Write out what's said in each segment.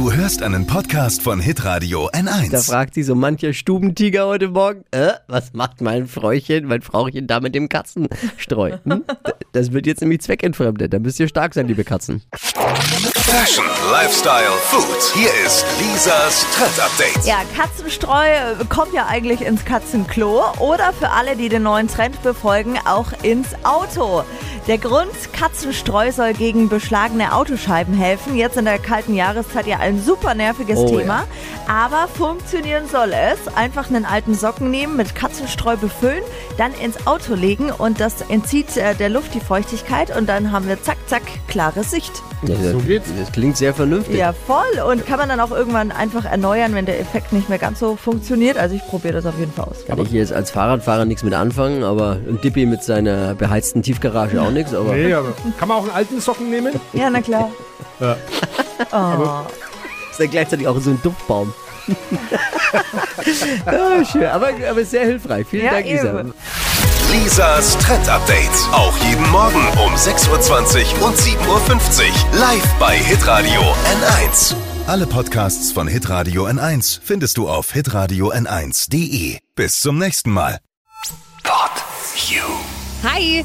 Du hörst einen Podcast von Hitradio N1. Da fragt sich so mancher Stubentiger heute Morgen, äh, was macht mein Fräuchen, mein Frauchen da mit dem Katzenstreu? Hm? Das wird jetzt nämlich zweckentfremdet. Da müsst ihr stark sein, liebe Katzen. Fashion, Lifestyle, Food. Hier ist Lisas Trend Update. Ja, Katzenstreu äh, kommt ja eigentlich ins Katzenklo oder für alle, die den neuen Trend befolgen, auch ins Auto. Der Grund, Katzenstreu soll gegen beschlagene Autoscheiben helfen. Jetzt in der kalten Jahreszeit ja ein super nerviges Oh, Thema. Aber funktionieren soll es. Einfach einen alten Socken nehmen, mit Katzenstreu befüllen, dann ins Auto legen und das entzieht äh, der Luft die Feuchtigkeit und dann haben wir zack, zack, klare Sicht. Ja, So geht's. Das klingt sehr vernünftig. Ja, voll. Und kann man dann auch irgendwann einfach erneuern, wenn der Effekt nicht mehr ganz so funktioniert. Also ich probiere das auf jeden Fall aus. Kann ich jetzt als Fahrradfahrer nichts mit anfangen, aber ein Dippi mit seiner beheizten Tiefgarage auch nichts. Aber Nee, aber kann man auch einen alten Socken nehmen? Ja, na klar. Ja. Oh. ist ja gleichzeitig auch so ein Duftbaum. ja, schön, aber, aber sehr hilfreich. Vielen Ja, Dank, Lisa. eben. Lisas Trend Update. Auch jeden Morgen um 6.20 Uhr und 7.50 Uhr. Live bei Hitradio N1. Alle Podcasts von Hitradio N1 findest du auf hitradio n1.de. Bis zum nächsten Mal. Pod You. Hi!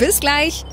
Bis gleich.